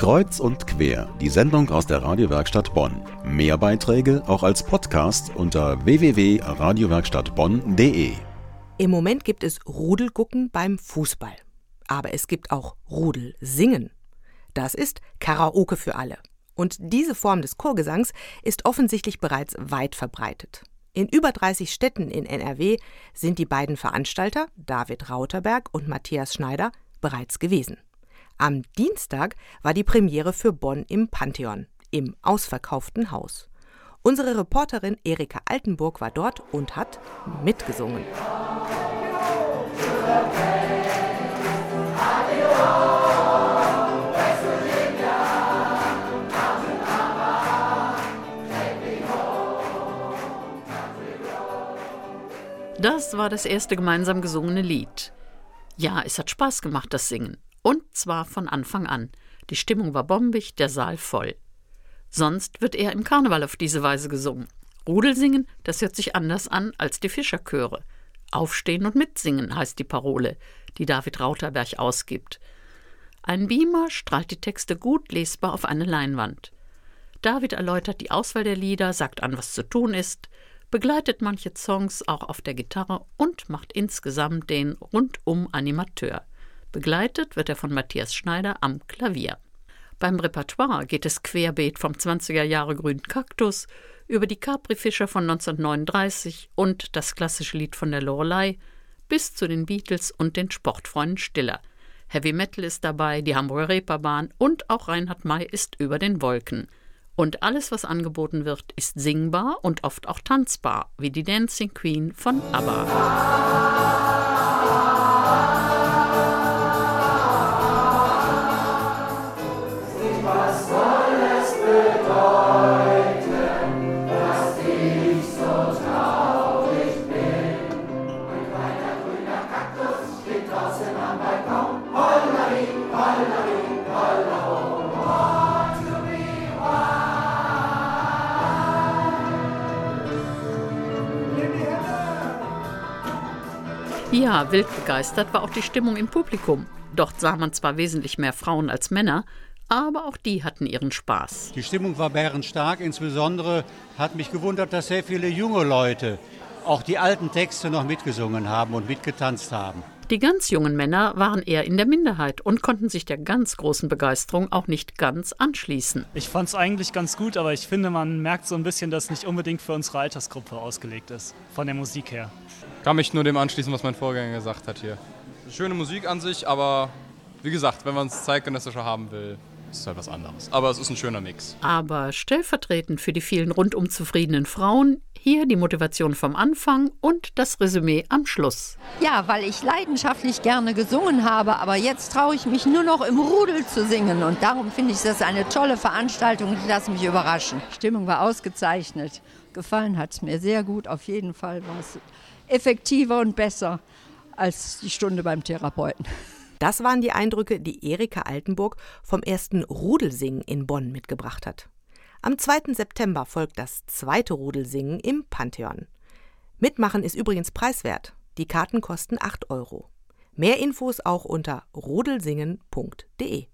Kreuz und quer, die Sendung aus der Radiowerkstatt Bonn. Mehr Beiträge auch als Podcast unter www.radiowerkstattbonn.de. Im Moment gibt es Rudelgucken beim Fußball. Aber es gibt auch Rudelsingen. Das ist Karaoke für alle. Und diese Form des Chorgesangs ist offensichtlich bereits weit verbreitet. In über 30 Städten in NRW sind die beiden Veranstalter, David Rauterberg und Matthias Schneider, bereits gewesen. Am Dienstag war die Premiere für Bonn im Pantheon, im ausverkauften Haus. Unsere Reporterin Erika Altenburg war dort und hat mitgesungen. Das war das erste gemeinsam gesungene Lied. Ja, es hat Spaß gemacht, das Singen. Und zwar von Anfang an. Die Stimmung war bombig, der Saal voll. Sonst wird eher im Karneval auf diese Weise gesungen. Rudelsingen, das hört sich anders an als die Fischerchöre. Aufstehen und mitsingen heißt die Parole, die David Rauterberg ausgibt. Ein Beamer strahlt die Texte gut lesbar auf eine Leinwand. David erläutert die Auswahl der Lieder, sagt an, was zu tun ist, begleitet manche Songs auch auf der Gitarre und macht insgesamt den rundum Animateur. Begleitet wird er von Matthias Schneider am Klavier. Beim Repertoire geht es querbeet vom 20er Jahre Grünen Kaktus über die Capri-Fischer von 1939 und das klassische Lied von der Lorelei bis zu den Beatles und den Sportfreunden Stiller. Heavy Metal ist dabei, die Hamburger Reeperbahn und auch Reinhard May ist über den Wolken. Und alles, was angeboten wird, ist singbar und oft auch tanzbar, wie die Dancing Queen von ABBA. Ja, wild begeistert war auch die Stimmung im Publikum. Dort sah man zwar wesentlich mehr Frauen als Männer, aber auch die hatten ihren Spaß. Die Stimmung war bärenstark. Insbesondere hat mich gewundert, dass sehr viele junge Leute auch die alten Texte noch mitgesungen haben und mitgetanzt haben. Die ganz jungen Männer waren eher in der Minderheit und konnten sich der ganz großen Begeisterung auch nicht ganz anschließen. Ich fand es eigentlich ganz gut, aber ich finde, man merkt so ein bisschen, dass es nicht unbedingt für unsere Altersgruppe ausgelegt ist, von der Musik her. Kann mich nur dem anschließen, was mein Vorgänger gesagt hat hier. Schöne Musik an sich, aber wie gesagt, wenn man es zeitgenössischer haben will, ist es halt was anderes. Aber es ist ein schöner Mix. Aber stellvertretend für die vielen rundum zufriedenen Frauen hier die Motivation vom Anfang und das Resümee am Schluss. Ja, weil ich leidenschaftlich gerne gesungen habe, aber jetzt traue ich mich nur noch im Rudel zu singen und darum finde ich das eine tolle Veranstaltung. Ich lasse mich überraschen. Stimmung war ausgezeichnet. Gefallen hat es mir sehr gut. Auf jeden Fall war es effektiver und besser als die Stunde beim Therapeuten. Das waren die Eindrücke, die Erika Altenburg vom ersten Rudelsingen in Bonn mitgebracht hat. Am 2. September folgt das zweite Rudelsingen im Pantheon. Mitmachen ist übrigens preiswert. Die Karten kosten 8 Euro. Mehr Infos auch unter rudelsingen.de.